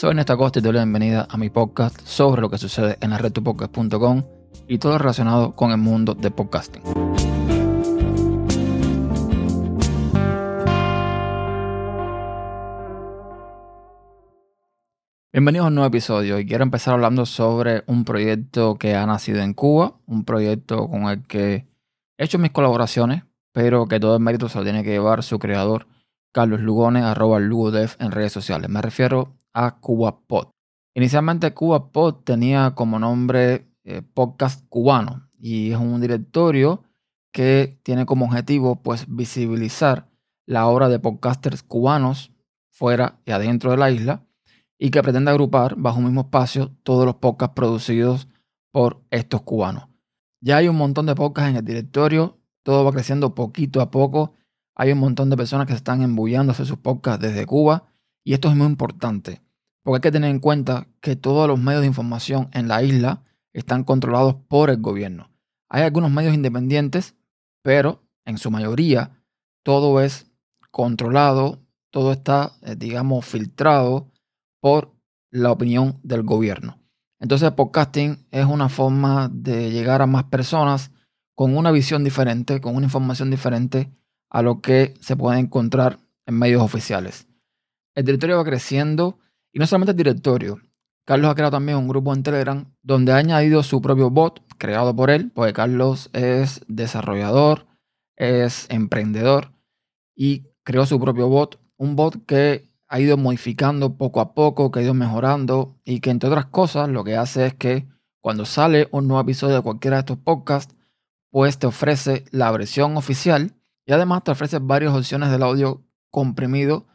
Soy Néstor Costa y te doy la bienvenida a mi podcast sobre lo que sucede en la red tupodcast.com y todo relacionado con el mundo de podcasting. Bienvenidos a un nuevo episodio y quiero empezar hablando sobre un proyecto que ha nacido en Cuba, un proyecto con el que he hecho mis colaboraciones, pero que todo el mérito se lo tiene que llevar su creador, Carlos Lugones, arroba Lugodev en redes sociales. Me refiero a CubaPod. Inicialmente CubaPod tenía como nombre eh, Podcast Cubano y es un directorio que tiene como objetivo pues visibilizar la obra de podcasters cubanos fuera y adentro de la isla y que pretende agrupar bajo un mismo espacio todos los podcasts producidos por estos cubanos. Ya hay un montón de podcasts en el directorio, todo va creciendo poquito a poco. Hay un montón de personas que se están embullándose sus podcasts desde Cuba y esto es muy importante, porque hay que tener en cuenta que todos los medios de información en la isla están controlados por el gobierno. Hay algunos medios independientes, pero en su mayoría todo es controlado, todo está, eh, digamos, filtrado por la opinión del gobierno. Entonces, el podcasting es una forma de llegar a más personas con una visión diferente, con una información diferente a lo que se puede encontrar en medios oficiales. El directorio va creciendo y no solamente el directorio. Carlos ha creado también un grupo en Telegram donde ha añadido su propio bot creado por él, porque Carlos es desarrollador, es emprendedor y creó su propio bot, un bot que ha ido modificando poco a poco, que ha ido mejorando y que entre otras cosas lo que hace es que cuando sale un nuevo episodio de cualquiera de estos podcasts, pues te ofrece la versión oficial y además te ofrece varias opciones del audio comprimido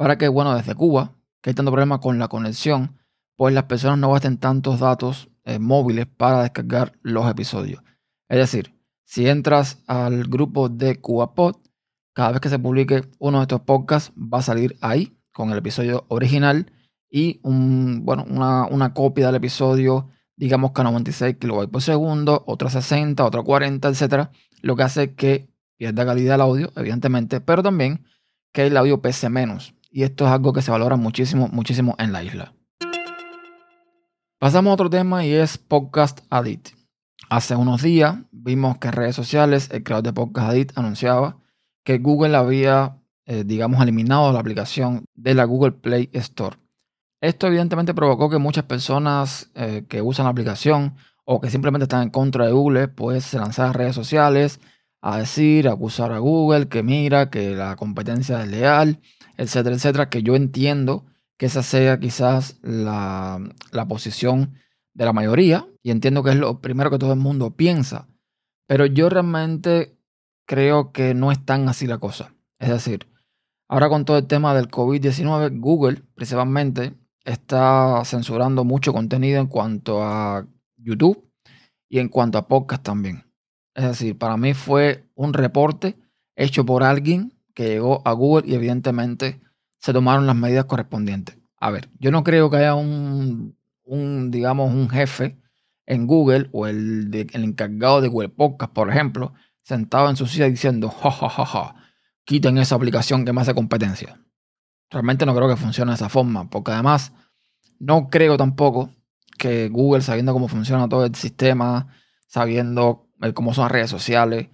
para que, bueno, desde Cuba, que hay tanto problema con la conexión, pues las personas no gasten tantos datos eh, móviles para descargar los episodios. Es decir, si entras al grupo de CubaPod, cada vez que se publique uno de estos podcasts va a salir ahí con el episodio original y un, bueno, una, copia del episodio, digamos que a 96 kilobytes por segundo, otra 60, otra 40, etcétera, lo que hace que pierda calidad el audio, evidentemente, pero también que el audio pese menos. Y esto es algo que se valora muchísimo, muchísimo en la isla. Pasamos a otro tema y es Podcast Addict. Hace unos días vimos que en redes sociales el creador de Podcast Addict anunciaba que Google había eh, digamos, eliminado la aplicación de la Google Play Store. Esto evidentemente provocó que muchas personas eh, que usan la aplicación o que simplemente están en contra de Google, pues se lanzaran a redes sociales a decir, acusar a Google, que mira, que la competencia es leal, etcétera, etcétera, que yo entiendo que esa sea quizás la, la posición de la mayoría y entiendo que es lo primero que todo el mundo piensa, pero yo realmente creo que no es tan así la cosa. Es decir, Ahora con todo el tema del COVID-19, Google principalmente está censurando mucho contenido en cuanto a YouTube y en cuanto a podcast también. Es decir, para mí fue un reporte hecho por alguien que llegó a Google y evidentemente se tomaron las medidas correspondientes. A ver, yo no creo que haya un, digamos, un jefe en Google o el, el encargado de Google Podcast, por ejemplo, sentado en su silla diciendo, ja, ja, ja, ja, quiten esa aplicación que me hace competencia. Realmente no creo que funcione de esa forma, porque además no creo tampoco que Google, sabiendo cómo funciona todo el sistema, sabiendo cómo son las redes sociales,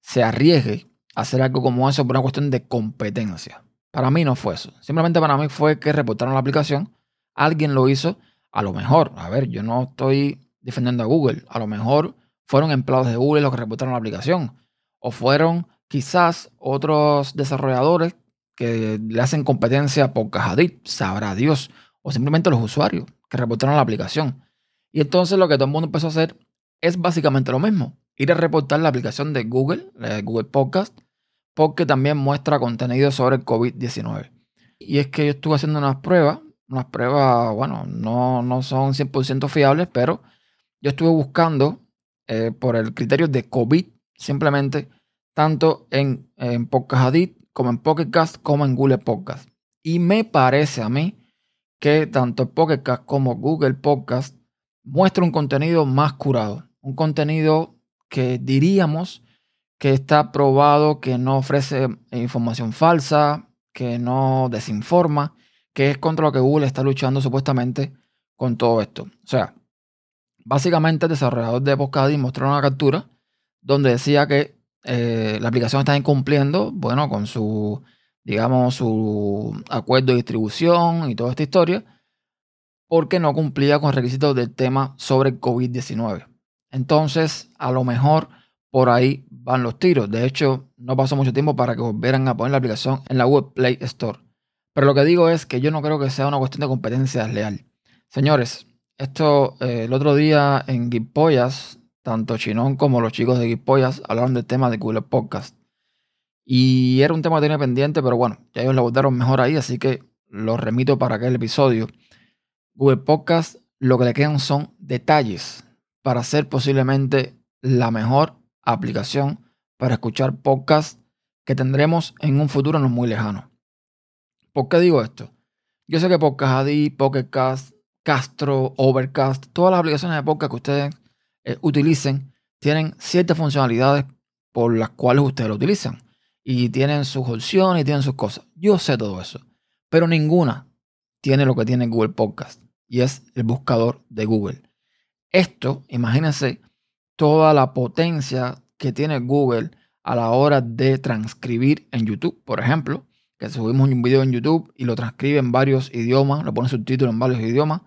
se arriesgue a hacer algo como eso por una cuestión de competencia. Para mí no fue eso. Simplemente para mí fue que reportaron la aplicación, alguien lo hizo, a lo mejor, a ver, yo no estoy defendiendo a Google, a lo mejor fueron empleados de Google los que reportaron la aplicación, o fueron Quizás otros desarrolladores que le hacen competencia por Cajadit, sabrá Dios, o simplemente los usuarios que reportaron la aplicación. Y entonces lo que todo el mundo empezó a hacer es básicamente lo mismo, ir a reportar la aplicación de Google, Google Podcast, porque también muestra contenido sobre el COVID-19. Y es que yo estuve haciendo unas pruebas, unas pruebas, bueno, no, no son 100% fiables, pero yo estuve buscando eh, por el criterio de COVID simplemente tanto en, en Podcast como en Pocket Cast como en Google Podcast. Y me parece a mí que tanto Pocket Cast como Google Podcast muestran un contenido más curado, un contenido que diríamos que está probado, que no ofrece información falsa, que no desinforma, que es contra lo que Google está luchando supuestamente con todo esto. O sea, básicamente el desarrollador de Podcast mostró una captura donde decía que eh, la aplicación está incumpliendo, bueno, con su, digamos, su acuerdo de distribución y toda esta historia, porque no cumplía con requisitos del tema sobre COVID-19. Entonces, a lo mejor por ahí van los tiros. De hecho, no pasó mucho tiempo para que volvieran a poner la aplicación en la Web Play Store. Pero lo que digo es que yo no creo que sea una cuestión de competencia desleal. Señores, esto eh, el otro día en Gipollas, tanto Chinón como los chicos de Gipollas hablaron del tema de Google Podcast. Y era un tema que tenía pendiente, pero bueno, ya ellos lo abordaron mejor ahí, así que lo remito para aquel episodio. Google Podcast lo que le quedan son detalles para ser posiblemente la mejor aplicación para escuchar podcasts que tendremos en un futuro no muy lejano. ¿Por qué digo esto? Yo sé que Podcast Addy, Pocket Cast, Castro, Overcast, todas las aplicaciones de podcast que ustedes eh, utilicen tienen ciertas funcionalidades por las cuales ustedes lo utilizan. Y tienen sus opciones y tienen sus cosas. Yo sé todo eso. Pero ninguna tiene lo que tiene Google Podcast. Y es el buscador de Google. Esto, imagínense toda la potencia que tiene Google a la hora de transcribir en YouTube, por ejemplo, que subimos un video en YouTube y lo transcribe en varios idiomas, lo pone subtítulos en varios idiomas.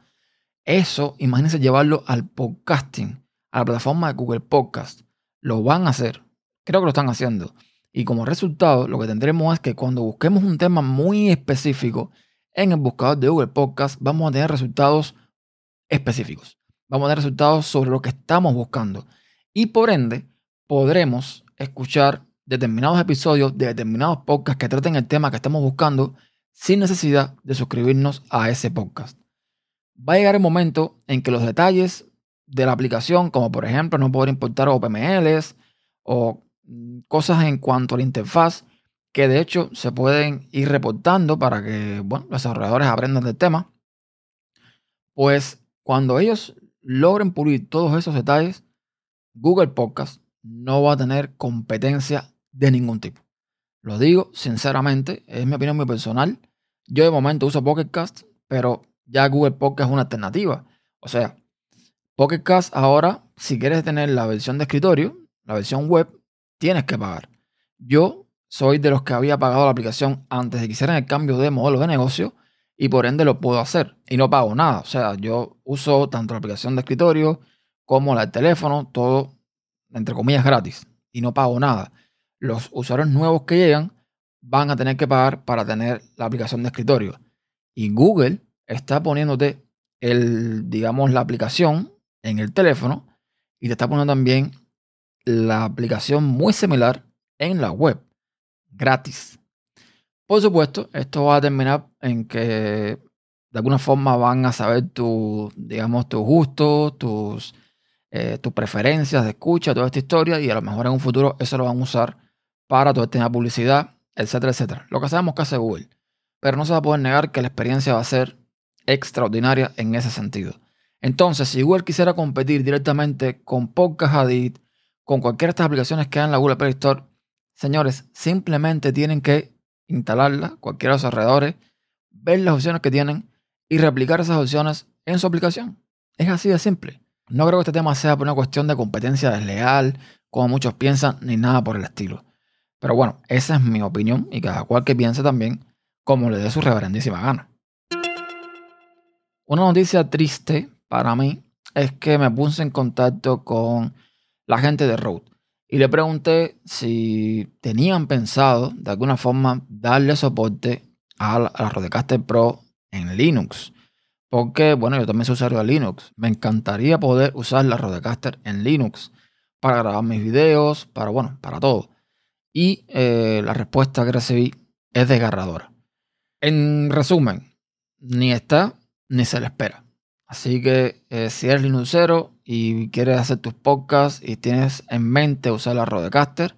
Eso, imagínense llevarlo al podcasting, a la plataforma de Google Podcast. Lo van a hacer. Creo que lo están haciendo. Y como resultado, lo que tendremos es que cuando busquemos un tema muy específico en el buscador de Google Podcast, vamos a tener resultados específicos. Vamos a tener resultados sobre lo que estamos buscando. Y por ende, podremos escuchar determinados episodios de determinados podcasts que traten el tema que estamos buscando sin necesidad de suscribirnos a ese podcast. Va a llegar el momento en que los detalles de la aplicación, como por ejemplo no poder importar OPMLs o mm, cosas en cuanto a la interfaz, que de hecho se pueden ir reportando para que bueno, los desarrolladores aprendan del tema, pues cuando ellos logren pulir todos esos detalles, Google Podcast no va a tener competencia de ningún tipo. Lo digo sinceramente, es mi opinión muy personal. Yo de momento uso Pocket Cast, pero ya Google Podcast es una alternativa. O sea, Pocket Cast ahora, si quieres tener la versión de escritorio, la versión web, tienes que pagar. Yo soy de los que había pagado la aplicación antes de que hicieran el cambio de modelo de negocio y por ende lo puedo hacer y no pago nada. O sea, yo uso tanto la aplicación de escritorio como la del teléfono, todo entre comillas gratis y no pago nada. Los usuarios nuevos que llegan van a tener que pagar para tener la aplicación de escritorio. Y Google está poniéndote el, digamos, la aplicación en el teléfono y te está poniendo también la aplicación muy similar en la web, gratis. Por supuesto, esto va a terminar en que de alguna forma van a saber tu, digamos, tus gustos, tus, eh, tus preferencias de escucha, toda esta historia, y a lo mejor en un futuro eso lo van a usar para todo de publicidad, etcétera, etcétera. Lo que sabemos que hace Google. Pero no se va a poder negar que la experiencia va a ser extraordinaria en ese sentido. Entonces, si Google quisiera competir directamente con Podcast Addict, con cualquiera de estas aplicaciones que hay la Google Play Store, señores, simplemente tienen que instalarla, cualquiera de los alrededores, ver las opciones que tienen y replicar esas opciones en su aplicación. Es así de simple. No creo que este tema sea por una cuestión de competencia desleal, como muchos piensan, ni nada por el estilo. Pero bueno, esa es mi opinión y cada cual que piense también como le dé su reverendísima gana. Una noticia triste para mí es que me puse en contacto con la gente de Rode y le pregunté si tenían pensado de alguna forma darle soporte a la, Rodecaster Pro en Linux. Porque, bueno, yo también soy usuario de Linux. Me encantaría poder usar la Rodecaster en Linux para grabar mis videos, para, bueno, para todo. Y eh, la respuesta que recibí es desgarradora. En resumen, ni está ni se le espera. Así que eh, si eres Linuxero y quieres hacer tus podcasts y tienes en mente usar la Rodecaster,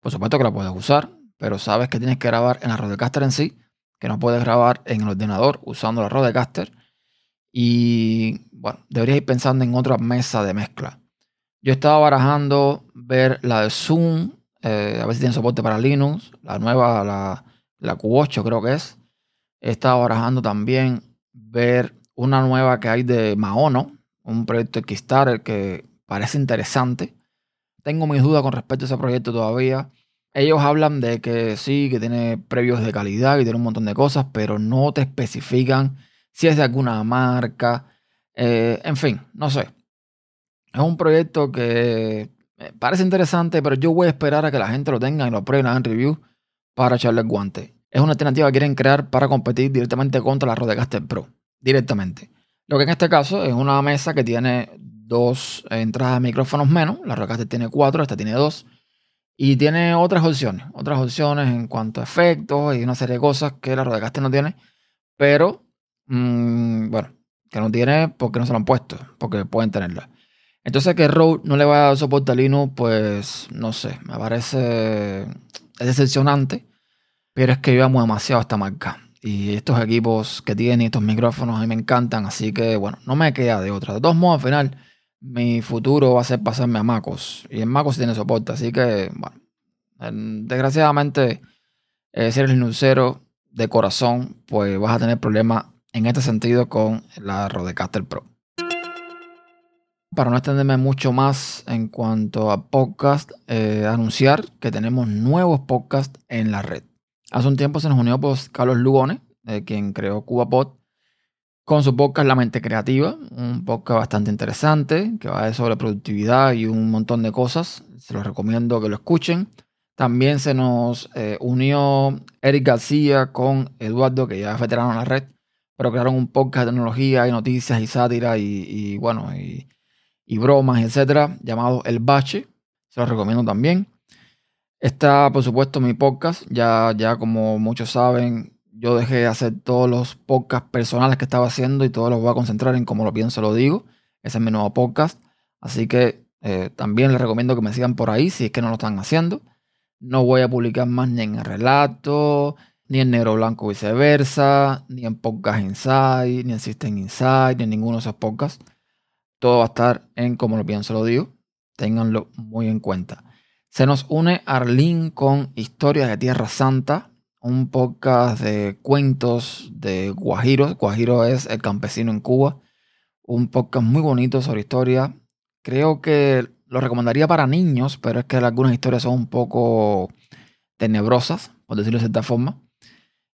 por supuesto que la puedes usar, pero sabes que tienes que grabar en la Rodecaster en sí, que no puedes grabar en el ordenador usando la Rodecaster. Y bueno, deberías ir pensando en otra mesa de mezcla. Yo estaba barajando ver la de Zoom, eh, a ver si tiene soporte para Linux, la nueva, la, la Q8 creo que es. He estado barajando también ver una nueva que hay de Maono, un proyecto de Kickstarter que parece interesante. Tengo mis dudas con respecto a ese proyecto todavía. Ellos hablan de que sí, que tiene previos de calidad y tiene un montón de cosas, pero no te especifican si es de alguna marca. Eh, en fin, no sé. Es un proyecto que parece interesante, pero yo voy a esperar a que la gente lo tenga y lo pruebe en review para echarle el guante. Es una alternativa que quieren crear para competir directamente contra la Rodecaster Pro. Directamente. Lo que en este caso es una mesa que tiene dos entradas de micrófonos menos. La Rodecaster tiene cuatro, esta tiene dos. Y tiene otras opciones. Otras opciones en cuanto a efectos y una serie de cosas que la Rodecaster no tiene. Pero, mm, bueno, que no tiene porque no se lo han puesto. Porque pueden tenerla. Entonces que Rode no le va a dar soporte a Linux, pues no sé, me parece decepcionante, pero es que yo amo demasiado esta marca. Y estos equipos que tienen, estos micrófonos, a mí me encantan, así que bueno, no me queda de otra. De todos modos, al final, mi futuro va a ser pasarme a MacOS. Y en MacOS tiene soporte, así que bueno, desgraciadamente, eh, si eres de corazón, pues vas a tener problemas en este sentido con la Rodecaster Pro. Para no extenderme mucho más en cuanto a podcast, eh, anunciar que tenemos nuevos podcasts en la red. Hace un tiempo se nos unió pues, Carlos Lugones, quien creó CubaPod, con su podcast La Mente Creativa, un podcast bastante interesante que va sobre productividad y un montón de cosas. Se los recomiendo que lo escuchen. También se nos eh, unió Eric García con Eduardo, que ya es veterano en la red, pero crearon un podcast de tecnología y noticias y sátira y, bueno, y bromas, etcétera, llamado El Bache. Se lo recomiendo también. Está, por supuesto, mi podcast. Ya, ya como muchos saben, yo dejé de hacer todos los podcasts personales que estaba haciendo y todos los voy a concentrar en como lo pienso, lo digo. Ese es mi nuevo podcast. Así que eh, también les recomiendo que me sigan por ahí si es que no lo están haciendo. No voy a publicar más ni en el relato, ni en negro blanco viceversa, ni en podcast Inside, ni en System Inside, ni en ninguno de esos podcasts. Todo va a estar en como lo pienso, lo digo. Ténganlo muy en cuenta. Se nos une Arlene con Historias de Tierra Santa, un podcast de cuentos de Guajiro. Guajiro es el campesino en Cuba. Un podcast muy bonito sobre historia. Creo que lo recomendaría para niños, pero es que algunas historias son un poco tenebrosas, por decirlo de cierta forma.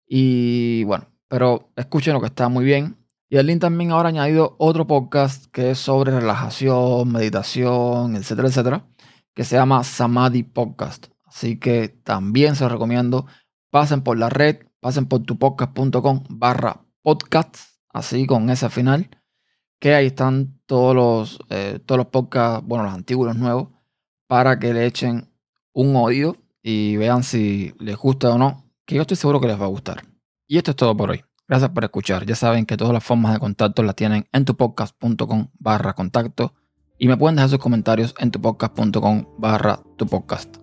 Y bueno, pero escuchen lo que está muy bien. Y link también ahora ha añadido otro podcast que es sobre relajación, meditación, etcétera, etcétera, que se llama Samadhi Podcast. Así que también se recomiendo. Pasen por la red, pasen por tupodcast.com barra podcast, así con ese final, que ahí están todos los, eh, todos los podcasts, bueno, los antiguos, los nuevos, para que le echen un oído y vean si les gusta o no, que yo estoy seguro que les va a gustar. Y esto es todo por hoy. Gracias por escuchar. Ya saben que todas las formas de contacto las tienen en tupodcast.com barra contacto y me pueden dejar sus comentarios en tupodcast.com barra tu podcast.